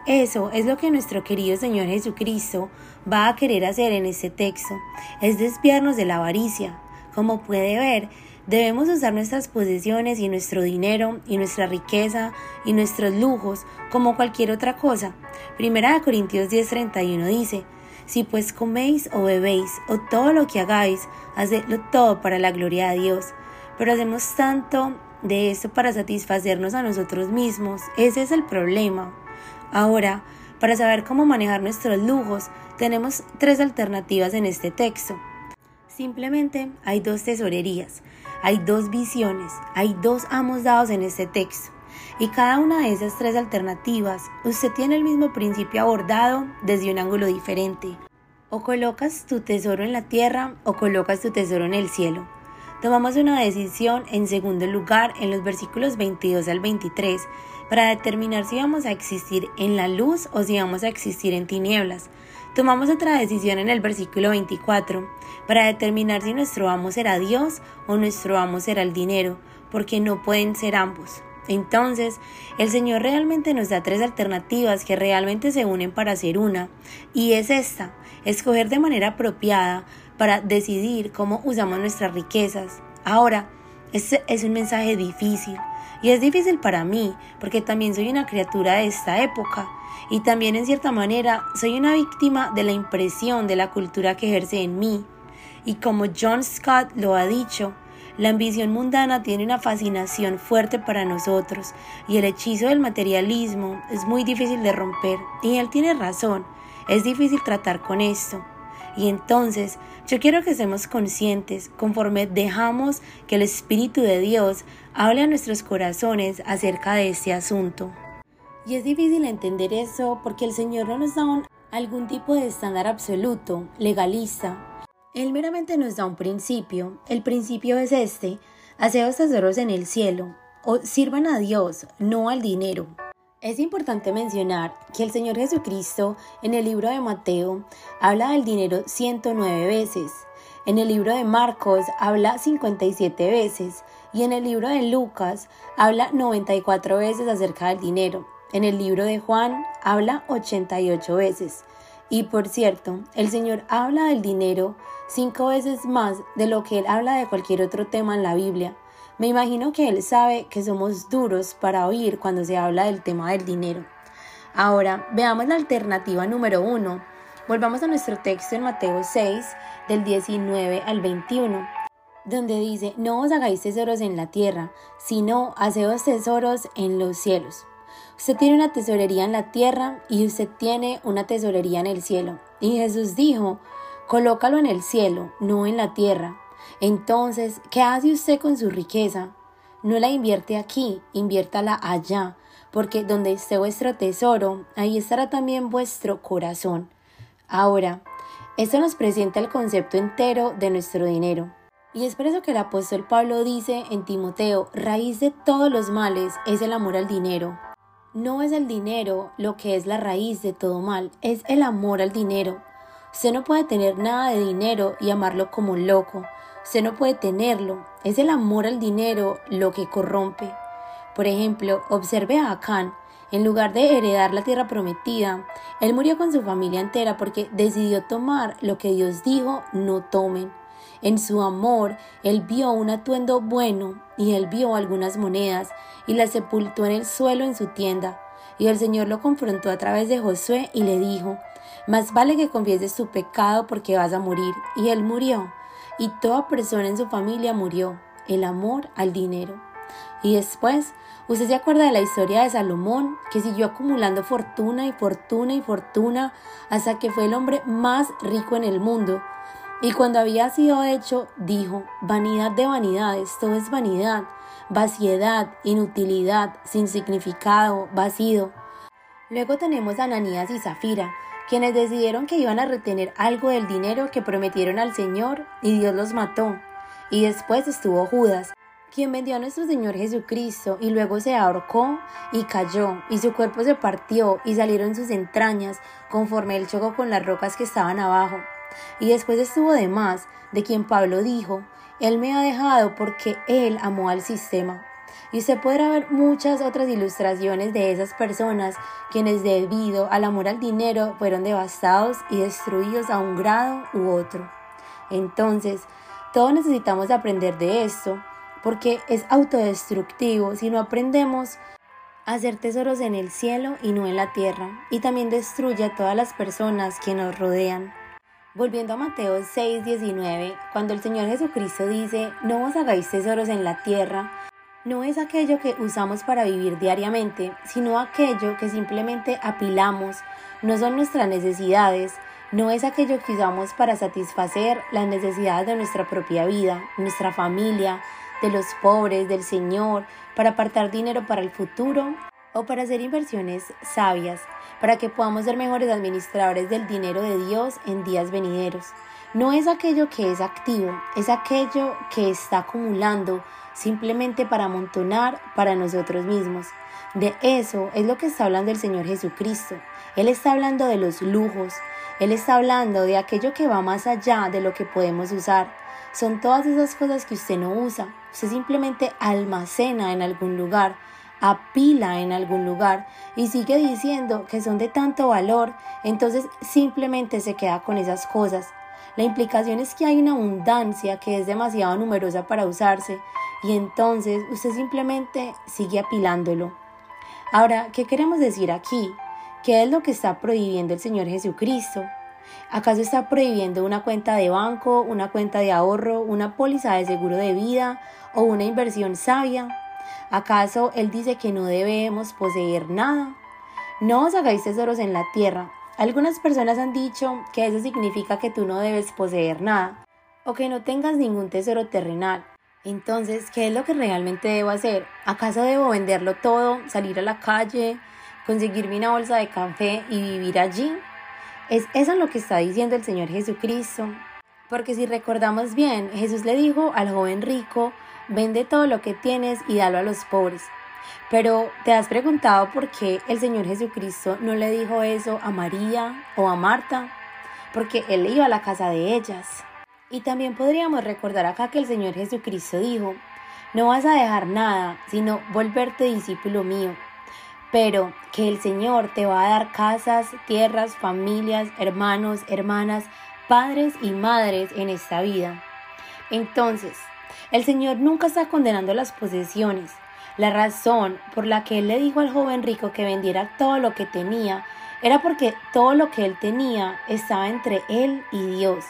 Eso es lo que nuestro querido Señor Jesucristo va a querer hacer en este texto, es desviarnos de la avaricia. Como puede ver, debemos usar nuestras posesiones y nuestro dinero y nuestra riqueza y nuestros lujos como cualquier otra cosa. Primera de Corintios 10:31 dice, si pues coméis o bebéis o todo lo que hagáis, hacedlo todo para la gloria de Dios. Pero hacemos tanto de esto para satisfacernos a nosotros mismos. Ese es el problema. Ahora, para saber cómo manejar nuestros lujos, tenemos tres alternativas en este texto. Simplemente hay dos tesorerías, hay dos visiones, hay dos amos dados en este texto. Y cada una de esas tres alternativas, usted tiene el mismo principio abordado desde un ángulo diferente. O colocas tu tesoro en la tierra o colocas tu tesoro en el cielo. Tomamos una decisión en segundo lugar en los versículos 22 al 23 para determinar si vamos a existir en la luz o si vamos a existir en tinieblas. Tomamos otra decisión en el versículo 24 para determinar si nuestro amo será Dios o nuestro amo será el dinero, porque no pueden ser ambos. Entonces, el Señor realmente nos da tres alternativas que realmente se unen para hacer una, y es esta, escoger de manera apropiada para decidir cómo usamos nuestras riquezas. Ahora, este es un mensaje difícil, y es difícil para mí, porque también soy una criatura de esta época, y también en cierta manera soy una víctima de la impresión de la cultura que ejerce en mí. Y como John Scott lo ha dicho, la ambición mundana tiene una fascinación fuerte para nosotros y el hechizo del materialismo es muy difícil de romper. Y él tiene razón, es difícil tratar con esto. Y entonces yo quiero que estemos conscientes conforme dejamos que el Espíritu de Dios hable a nuestros corazones acerca de este asunto. Y es difícil entender eso porque el Señor no nos da algún tipo de estándar absoluto, legalista, él meramente nos da un principio. El principio es este, haceos tesoros en el cielo, o sirvan a Dios, no al dinero. Es importante mencionar que el Señor Jesucristo en el libro de Mateo habla del dinero 109 veces, en el libro de Marcos habla 57 veces y en el libro de Lucas habla 94 veces acerca del dinero. En el libro de Juan habla 88 veces Y por cierto, el Señor habla del dinero cinco veces más de lo que Él habla de cualquier otro tema en la Biblia. Me imagino que Él sabe que somos duros para oír cuando se habla del tema del dinero. Ahora, veamos la alternativa número uno. Volvamos a nuestro texto en Mateo 6, del 19 al 21, donde dice, no os hagáis tesoros en la tierra, sino haceos tesoros en los cielos. Usted tiene una tesorería en la tierra y usted tiene una tesorería en el cielo. Y Jesús dijo, colócalo en el cielo, no en la tierra entonces, ¿qué hace usted con su riqueza? No la invierte aquí, inviértala allá, porque donde esté vuestro tesoro, ahí estará también vuestro corazón. Ahora, esto nos presenta el concepto entero de nuestro dinero. Y es por eso que el apóstol Pablo dice en Timoteo, raíz de todos los males es el amor al dinero. No es el dinero lo que es la raíz de todo mal, es el amor al dinero. Usted no puede tener nada de dinero y amarlo como loco, Usted no puede tenerlo. Es el amor al dinero lo que corrompe. Por ejemplo, observe a Acán. En lugar de heredar la tierra prometida, él murió con su familia entera porque decidió tomar lo que Dios dijo no tomen. En su amor, él vio un atuendo bueno y él vio algunas monedas y las sepultó en el suelo en su tienda. Y el Señor lo confrontó a través de Josué y le dijo, Más vale que confieses tu pecado porque vas a morir. Y él murió y toda persona en su familia murió, el amor al dinero. Y después, usted se acuerda de la historia de Salomón, que siguió acumulando fortuna y fortuna y fortuna hasta que fue el hombre más rico en el mundo. Y cuando había sido hecho, dijo, vanidad de vanidades, todo es vanidad, vaciedad, inutilidad, sin significado, vacío. Luego tenemos a Ananías y Zafira, quienes decidieron que iban a retener algo del dinero que prometieron al Señor y Dios los mató. Y después estuvo Judas, quien vendió a nuestro Señor Jesucristo y luego se ahorcó y cayó, y su cuerpo se partió y salieron sus entrañas conforme él chocó con las rocas que estaban abajo. Y después estuvo de más, de quien Pablo dijo, Él me ha dejado porque Él amó al sistema y usted podrá ver muchas otras ilustraciones de esas personas quienes debido al amor al dinero fueron devastados y destruidos a un grado u otro. Entonces, todos necesitamos aprender de esto porque es autodestructivo si no aprendemos a hacer tesoros en el cielo y no en la tierra, y también destruye a todas las personas que nos rodean. Volviendo a Mateo 6:19, cuando el Señor Jesucristo dice, no os hagáis tesoros en la tierra, no es aquello que usamos para vivir diariamente, sino aquello que simplemente apilamos, no son nuestras necesidades, no es aquello que usamos para satisfacer las necesidades de nuestra propia vida, nuestra familia, de los pobres, del Señor, para apartar dinero para el futuro o para hacer inversiones sabias, para que podamos ser mejores administradores del dinero de Dios en días venideros. No es aquello que es activo, es aquello que está acumulando simplemente para amontonar para nosotros mismos. De eso es lo que está hablando el Señor Jesucristo. Él está hablando de los lujos, Él está hablando de aquello que va más allá de lo que podemos usar. Son todas esas cosas que usted no usa, usted simplemente almacena en algún lugar, apila en algún lugar y sigue diciendo que son de tanto valor, entonces simplemente se queda con esas cosas. La implicación es que hay una abundancia que es demasiado numerosa para usarse y entonces usted simplemente sigue apilándolo. Ahora, ¿qué queremos decir aquí? ¿Qué es lo que está prohibiendo el Señor Jesucristo? ¿Acaso está prohibiendo una cuenta de banco, una cuenta de ahorro, una póliza de seguro de vida o una inversión sabia? ¿Acaso Él dice que no debemos poseer nada? No os hagáis tesoros en la tierra. Algunas personas han dicho que eso significa que tú no debes poseer nada o que no tengas ningún tesoro terrenal. Entonces, ¿qué es lo que realmente debo hacer? ¿Acaso debo venderlo todo, salir a la calle, conseguirme una bolsa de café y vivir allí? Es eso lo que está diciendo el Señor Jesucristo. Porque si recordamos bien, Jesús le dijo al joven rico, vende todo lo que tienes y dalo a los pobres. Pero ¿te has preguntado por qué el Señor Jesucristo no le dijo eso a María o a Marta? Porque Él iba a la casa de ellas. Y también podríamos recordar acá que el Señor Jesucristo dijo, no vas a dejar nada, sino volverte discípulo mío. pero que el Señor te va a dar casas, tierras, familias, hermanos, hermanas, padres y madres en esta vida. Entonces, el Señor nunca está condenando las posesiones. La razón por la que Él le dijo al joven rico que vendiera todo lo que tenía era porque todo lo que Él tenía estaba entre Él y Dios.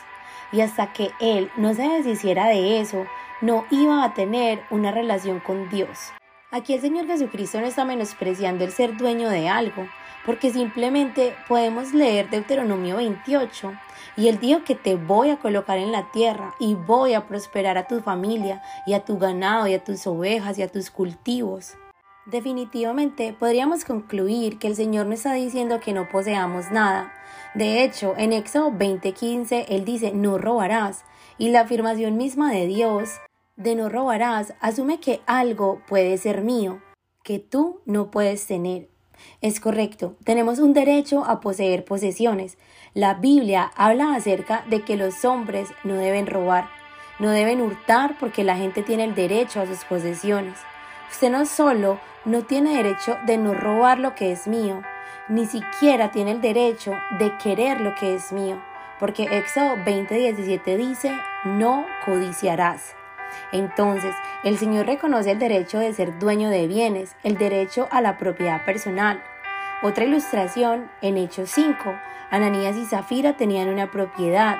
Y hasta que Él no se deshiciera de eso, no iba a tener una relación con Dios. Aquí el Señor Jesucristo no está menospreciando el ser dueño de algo, porque simplemente podemos leer Deuteronomio 28 y él dijo que te voy a colocar en la tierra y voy a prosperar a tu familia y a tu ganado y a tus ovejas y a tus cultivos. Definitivamente podríamos concluir que el Señor no está diciendo que no poseamos nada. De hecho, en Éxodo 20:15 Él dice no robarás y la afirmación misma de Dios de no robarás asume que algo puede ser mío, que tú no puedes tener. Es correcto, tenemos un derecho a poseer posesiones. La Biblia habla acerca de que los hombres no deben robar, no deben hurtar porque la gente tiene el derecho a sus posesiones. Usted no solo no tiene derecho de no robar lo que es mío, ni siquiera tiene el derecho de querer lo que es mío, porque Éxodo 20:17 dice, no codiciarás. Entonces, el Señor reconoce el derecho de ser dueño de bienes, el derecho a la propiedad personal. Otra ilustración, en Hechos 5, Ananías y Zafira tenían una propiedad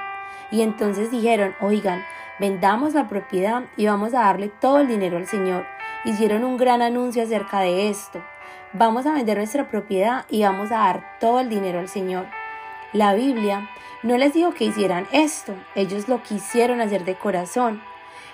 y entonces dijeron, oigan, vendamos la propiedad y vamos a darle todo el dinero al Señor. Hicieron un gran anuncio acerca de esto. Vamos a vender nuestra propiedad y vamos a dar todo el dinero al Señor. La Biblia no les dijo que hicieran esto, ellos lo quisieron hacer de corazón.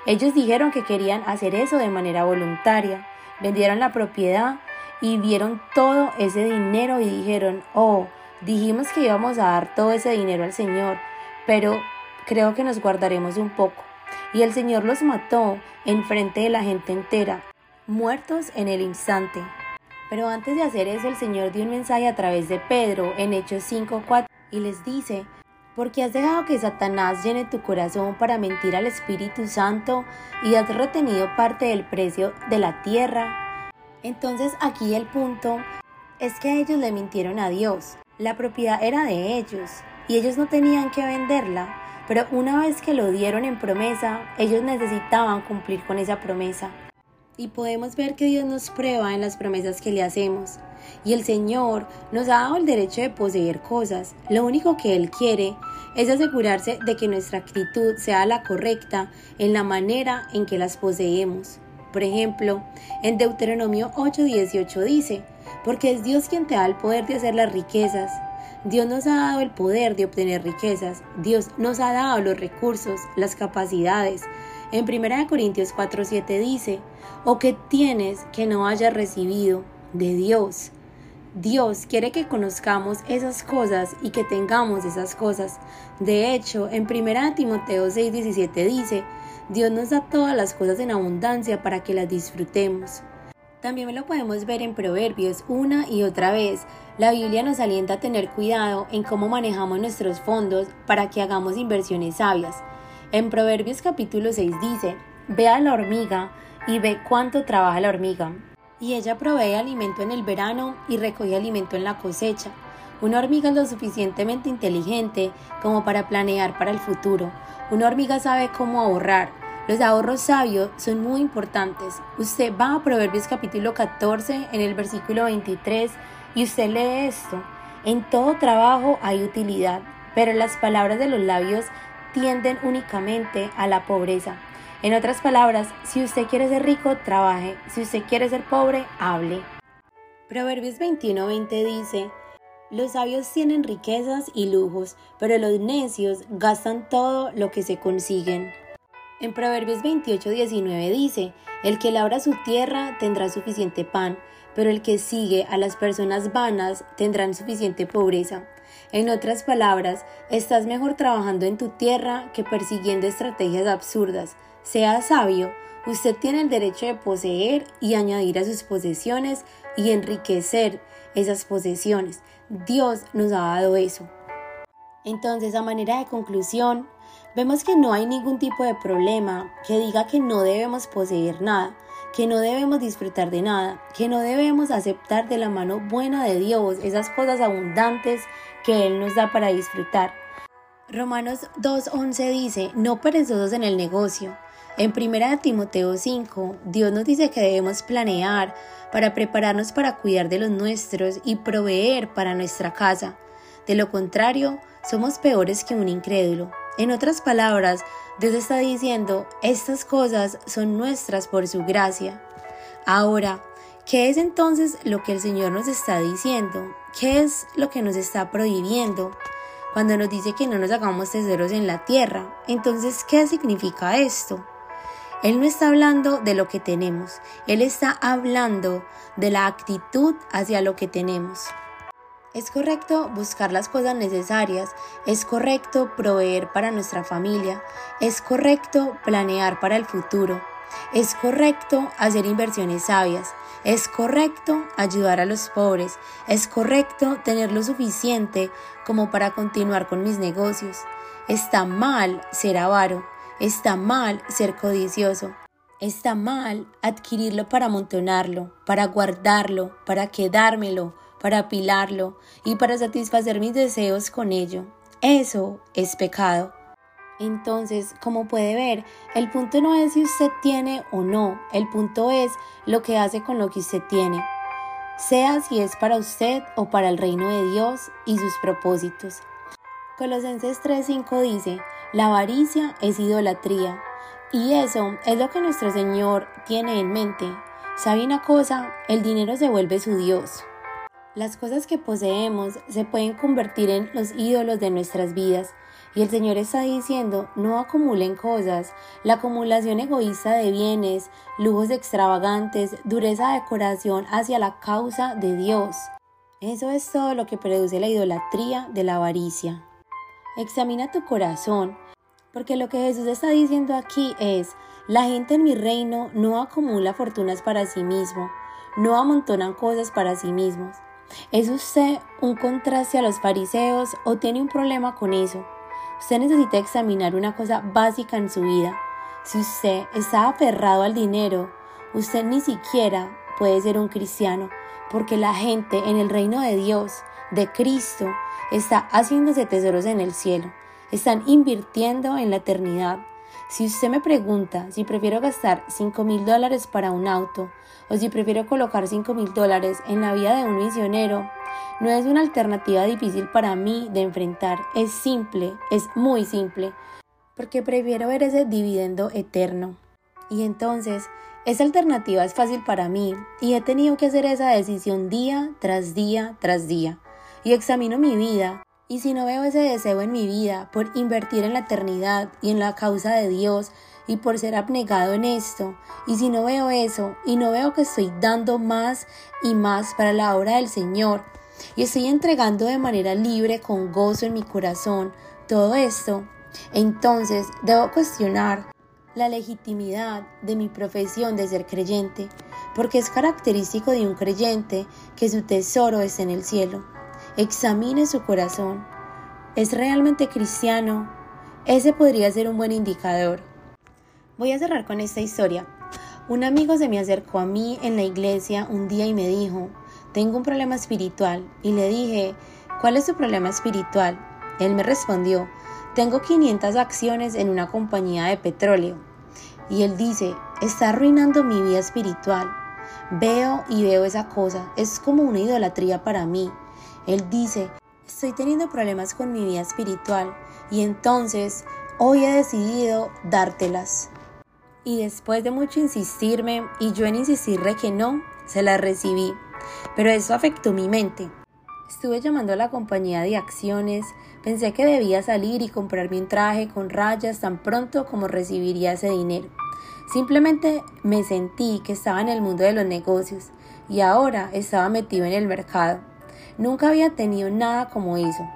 Ellos dijeron que querían hacer eso de manera voluntaria. Vendieron la propiedad y vieron todo ese dinero y dijeron, oh, dijimos que íbamos a dar todo ese dinero al Señor, pero creo que nos guardaremos un poco. Y el Señor los mató en frente de la gente entera, muertos en el instante. Pero antes de hacer eso, el Señor dio un mensaje a través de Pedro en Hechos 5.4 y les dice, porque has dejado que Satanás llene tu corazón para mentir al Espíritu Santo y has retenido parte del precio de la tierra. Entonces aquí el punto es que ellos le mintieron a Dios. La propiedad era de ellos y ellos no tenían que venderla, pero una vez que lo dieron en promesa, ellos necesitaban cumplir con esa promesa. Y podemos ver que Dios nos prueba en las promesas que le hacemos. Y el Señor nos ha dado el derecho de poseer cosas. Lo único que Él quiere es asegurarse de que nuestra actitud sea la correcta en la manera en que las poseemos. Por ejemplo, en Deuteronomio 8:18 dice, porque es Dios quien te da el poder de hacer las riquezas. Dios nos ha dado el poder de obtener riquezas. Dios nos ha dado los recursos, las capacidades. En 1 Corintios 4:7 dice, o que tienes que no hayas recibido de Dios. Dios quiere que conozcamos esas cosas y que tengamos esas cosas. De hecho, en 1 Timoteo 6:17 dice, Dios nos da todas las cosas en abundancia para que las disfrutemos. También lo podemos ver en Proverbios una y otra vez. La Biblia nos alienta a tener cuidado en cómo manejamos nuestros fondos para que hagamos inversiones sabias. En Proverbios capítulo 6 dice, Ve a la hormiga y ve cuánto trabaja la hormiga y ella provee alimento en el verano y recoge alimento en la cosecha. Una hormiga es lo suficientemente inteligente como para planear para el futuro. Una hormiga sabe cómo ahorrar. Los ahorros sabios son muy importantes. Usted va a Proverbios capítulo 14 en el versículo 23 y usted lee esto. En todo trabajo hay utilidad, pero las palabras de los labios tienden únicamente a la pobreza. En otras palabras, si usted quiere ser rico, trabaje. Si usted quiere ser pobre, hable. Proverbios 21:20 dice, Los sabios tienen riquezas y lujos, pero los necios gastan todo lo que se consiguen. En Proverbios 28:19 dice, El que labra su tierra tendrá suficiente pan, pero el que sigue a las personas vanas tendrá suficiente pobreza. En otras palabras, estás mejor trabajando en tu tierra que persiguiendo estrategias absurdas. Sea sabio, usted tiene el derecho de poseer y añadir a sus posesiones y enriquecer esas posesiones. Dios nos ha dado eso. Entonces, a manera de conclusión, vemos que no hay ningún tipo de problema que diga que no debemos poseer nada, que no debemos disfrutar de nada, que no debemos aceptar de la mano buena de Dios esas cosas abundantes que Él nos da para disfrutar. Romanos 2.11 dice, no perezosos en el negocio. En 1 Timoteo 5, Dios nos dice que debemos planear para prepararnos para cuidar de los nuestros y proveer para nuestra casa. De lo contrario, somos peores que un incrédulo. En otras palabras, Dios está diciendo, estas cosas son nuestras por su gracia. Ahora, ¿qué es entonces lo que el Señor nos está diciendo? ¿Qué es lo que nos está prohibiendo? Cuando nos dice que no nos hagamos tesoros en la tierra, entonces, ¿qué significa esto? Él no está hablando de lo que tenemos, Él está hablando de la actitud hacia lo que tenemos. Es correcto buscar las cosas necesarias, es correcto proveer para nuestra familia, es correcto planear para el futuro, es correcto hacer inversiones sabias, es correcto ayudar a los pobres, es correcto tener lo suficiente como para continuar con mis negocios. Está mal ser avaro, está mal ser codicioso, está mal adquirirlo para amontonarlo, para guardarlo, para quedármelo, para apilarlo y para satisfacer mis deseos con ello. Eso es pecado. Entonces, como puede ver, el punto no es si usted tiene o no, el punto es lo que hace con lo que usted tiene, sea si es para usted o para el reino de Dios y sus propósitos. Colosenses 3:5 dice, la avaricia es idolatría, y eso es lo que nuestro Señor tiene en mente. ¿Sabe una cosa? El dinero se vuelve su Dios. Las cosas que poseemos se pueden convertir en los ídolos de nuestras vidas. Y el Señor está diciendo, no acumulen cosas. La acumulación egoísta de bienes, lujos extravagantes, dureza de corazón hacia la causa de Dios. Eso es todo lo que produce la idolatría de la avaricia. Examina tu corazón, porque lo que Jesús está diciendo aquí es, la gente en mi reino no acumula fortunas para sí mismo, no amontonan cosas para sí mismos ¿Es usted un contraste a los fariseos o tiene un problema con eso? Usted necesita examinar una cosa básica en su vida. Si usted está aferrado al dinero, usted ni siquiera puede ser un cristiano, porque la gente en el reino de Dios, de Cristo, está haciéndose tesoros en el cielo, están invirtiendo en la eternidad. Si usted me pregunta si prefiero gastar 5 mil dólares para un auto o si prefiero colocar 5 mil dólares en la vida de un misionero, no es una alternativa difícil para mí de enfrentar. Es simple, es muy simple, porque prefiero ver ese dividendo eterno. Y entonces, esa alternativa es fácil para mí y he tenido que hacer esa decisión día tras día tras día. Y examino mi vida y si no veo ese deseo en mi vida por invertir en la eternidad y en la causa de Dios y por ser abnegado en esto, y si no veo eso y no veo que estoy dando más y más para la obra del Señor y estoy entregando de manera libre con gozo en mi corazón todo esto, entonces debo cuestionar la legitimidad de mi profesión de ser creyente, porque es característico de un creyente que su tesoro esté en el cielo. Examine su corazón. ¿Es realmente cristiano? Ese podría ser un buen indicador. Voy a cerrar con esta historia. Un amigo se me acercó a mí en la iglesia un día y me dijo, tengo un problema espiritual. Y le dije, ¿cuál es tu problema espiritual? Él me respondió, tengo 500 acciones en una compañía de petróleo. Y él dice, está arruinando mi vida espiritual. Veo y veo esa cosa, es como una idolatría para mí. Él dice, estoy teniendo problemas con mi vida espiritual y entonces hoy he decidido dártelas. Y después de mucho insistirme y yo en insistirle que no, se las recibí. Pero eso afectó mi mente. Estuve llamando a la compañía de acciones, pensé que debía salir y comprarme un traje con rayas tan pronto como recibiría ese dinero. Simplemente me sentí que estaba en el mundo de los negocios y ahora estaba metido en el mercado. Nunca había tenido nada como eso.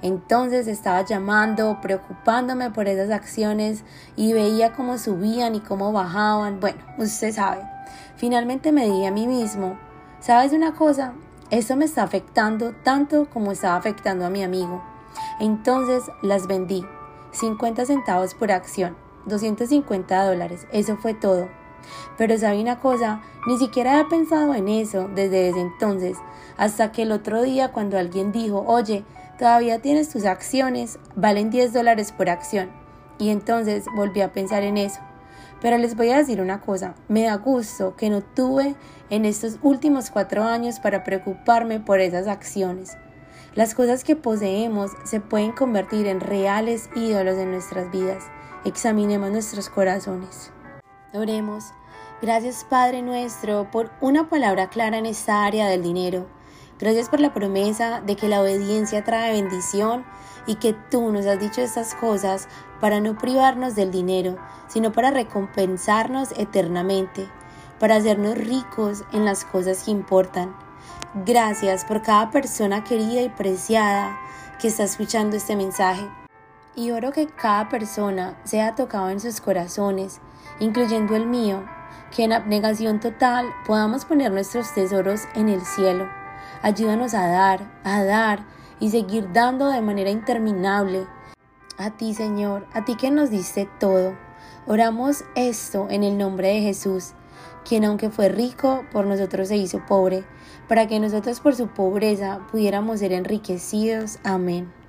Entonces estaba llamando, preocupándome por esas acciones y veía cómo subían y cómo bajaban. Bueno, usted sabe. Finalmente me dije a mí mismo, ¿sabes una cosa? Esto me está afectando tanto como estaba afectando a mi amigo. Entonces las vendí. 50 centavos por acción, 250 dólares, eso fue todo. Pero sabe una cosa, ni siquiera he pensado en eso desde ese entonces, hasta que el otro día cuando alguien dijo, oye, todavía tienes tus acciones, valen 10 dólares por acción. Y entonces volví a pensar en eso. Pero les voy a decir una cosa, me da gusto que no tuve en estos últimos cuatro años para preocuparme por esas acciones. Las cosas que poseemos se pueden convertir en reales ídolos en nuestras vidas. Examinemos nuestros corazones. Oremos. Gracias Padre nuestro por una palabra clara en esta área del dinero. Gracias por la promesa de que la obediencia trae bendición y que tú nos has dicho estas cosas para no privarnos del dinero, sino para recompensarnos eternamente, para hacernos ricos en las cosas que importan. Gracias por cada persona querida y preciada que está escuchando este mensaje. Y oro que cada persona sea tocado en sus corazones, incluyendo el mío, que en abnegación total podamos poner nuestros tesoros en el cielo. Ayúdanos a dar, a dar y seguir dando de manera interminable. A ti, Señor, a ti que nos diste todo. Oramos esto en el nombre de Jesús, quien aunque fue rico, por nosotros se hizo pobre, para que nosotros por su pobreza pudiéramos ser enriquecidos. Amén.